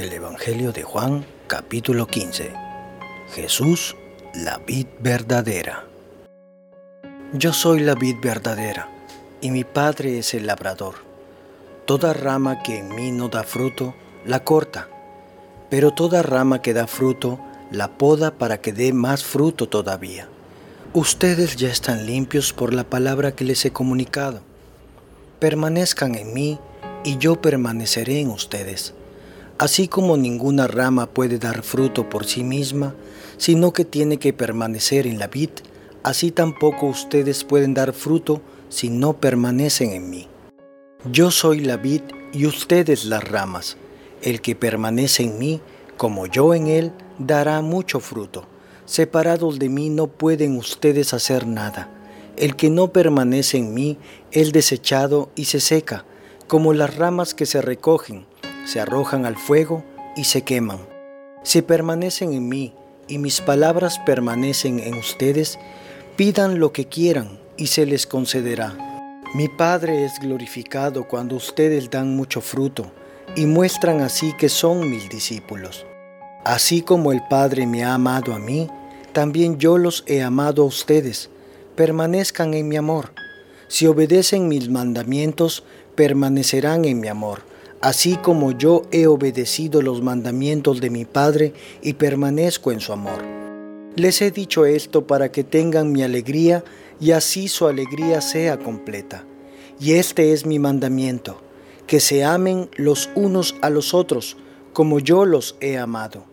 El Evangelio de Juan capítulo 15. Jesús, la vid verdadera. Yo soy la vid verdadera, y mi Padre es el labrador. Toda rama que en mí no da fruto, la corta, pero toda rama que da fruto, la poda para que dé más fruto todavía. Ustedes ya están limpios por la palabra que les he comunicado. Permanezcan en mí, y yo permaneceré en ustedes Así como ninguna rama puede dar fruto por sí misma, sino que tiene que permanecer en la vid, así tampoco ustedes pueden dar fruto si no permanecen en mí. Yo soy la vid y ustedes las ramas. El que permanece en mí, como yo en él, dará mucho fruto. Separados de mí no pueden ustedes hacer nada. El que no permanece en mí, es desechado y se seca, como las ramas que se recogen se arrojan al fuego y se queman. Si permanecen en mí y mis palabras permanecen en ustedes, pidan lo que quieran y se les concederá. Mi Padre es glorificado cuando ustedes dan mucho fruto y muestran así que son mis discípulos. Así como el Padre me ha amado a mí, también yo los he amado a ustedes. Permanezcan en mi amor. Si obedecen mis mandamientos, permanecerán en mi amor así como yo he obedecido los mandamientos de mi Padre y permanezco en su amor. Les he dicho esto para que tengan mi alegría y así su alegría sea completa. Y este es mi mandamiento, que se amen los unos a los otros, como yo los he amado.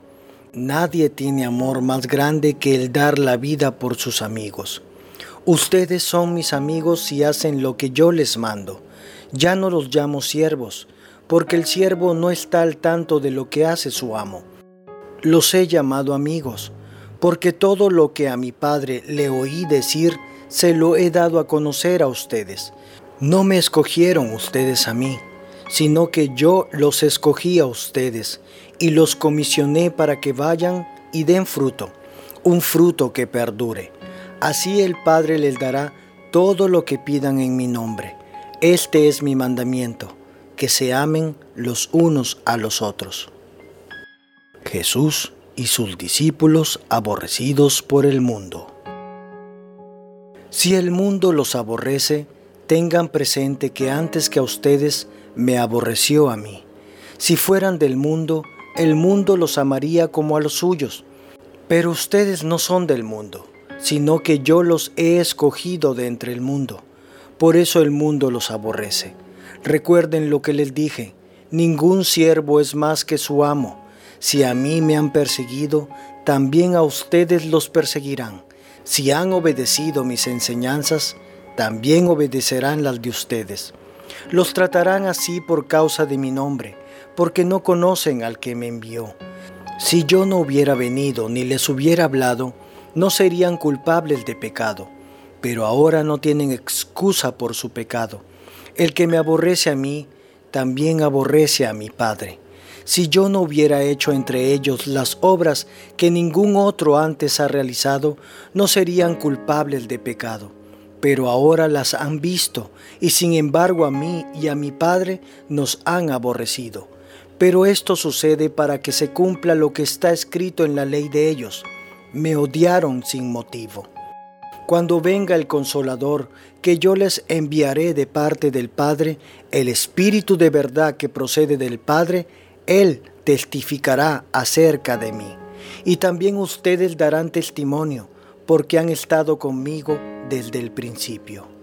Nadie tiene amor más grande que el dar la vida por sus amigos. Ustedes son mis amigos si hacen lo que yo les mando. Ya no los llamo siervos, porque el siervo no está al tanto de lo que hace su amo. Los he llamado amigos, porque todo lo que a mi padre le oí decir, se lo he dado a conocer a ustedes. No me escogieron ustedes a mí, sino que yo los escogí a ustedes y los comisioné para que vayan y den fruto, un fruto que perdure. Así el Padre les dará todo lo que pidan en mi nombre. Este es mi mandamiento que se amen los unos a los otros. Jesús y sus discípulos aborrecidos por el mundo. Si el mundo los aborrece, tengan presente que antes que a ustedes me aborreció a mí. Si fueran del mundo, el mundo los amaría como a los suyos. Pero ustedes no son del mundo, sino que yo los he escogido de entre el mundo. Por eso el mundo los aborrece. Recuerden lo que les dije, ningún siervo es más que su amo. Si a mí me han perseguido, también a ustedes los perseguirán. Si han obedecido mis enseñanzas, también obedecerán las de ustedes. Los tratarán así por causa de mi nombre, porque no conocen al que me envió. Si yo no hubiera venido ni les hubiera hablado, no serían culpables de pecado, pero ahora no tienen excusa por su pecado. El que me aborrece a mí, también aborrece a mi Padre. Si yo no hubiera hecho entre ellos las obras que ningún otro antes ha realizado, no serían culpables de pecado. Pero ahora las han visto, y sin embargo a mí y a mi Padre nos han aborrecido. Pero esto sucede para que se cumpla lo que está escrito en la ley de ellos. Me odiaron sin motivo cuando venga el consolador que yo les enviaré de parte del Padre, el Espíritu de verdad que procede del Padre, Él testificará acerca de mí. Y también ustedes darán testimonio, porque han estado conmigo desde el principio.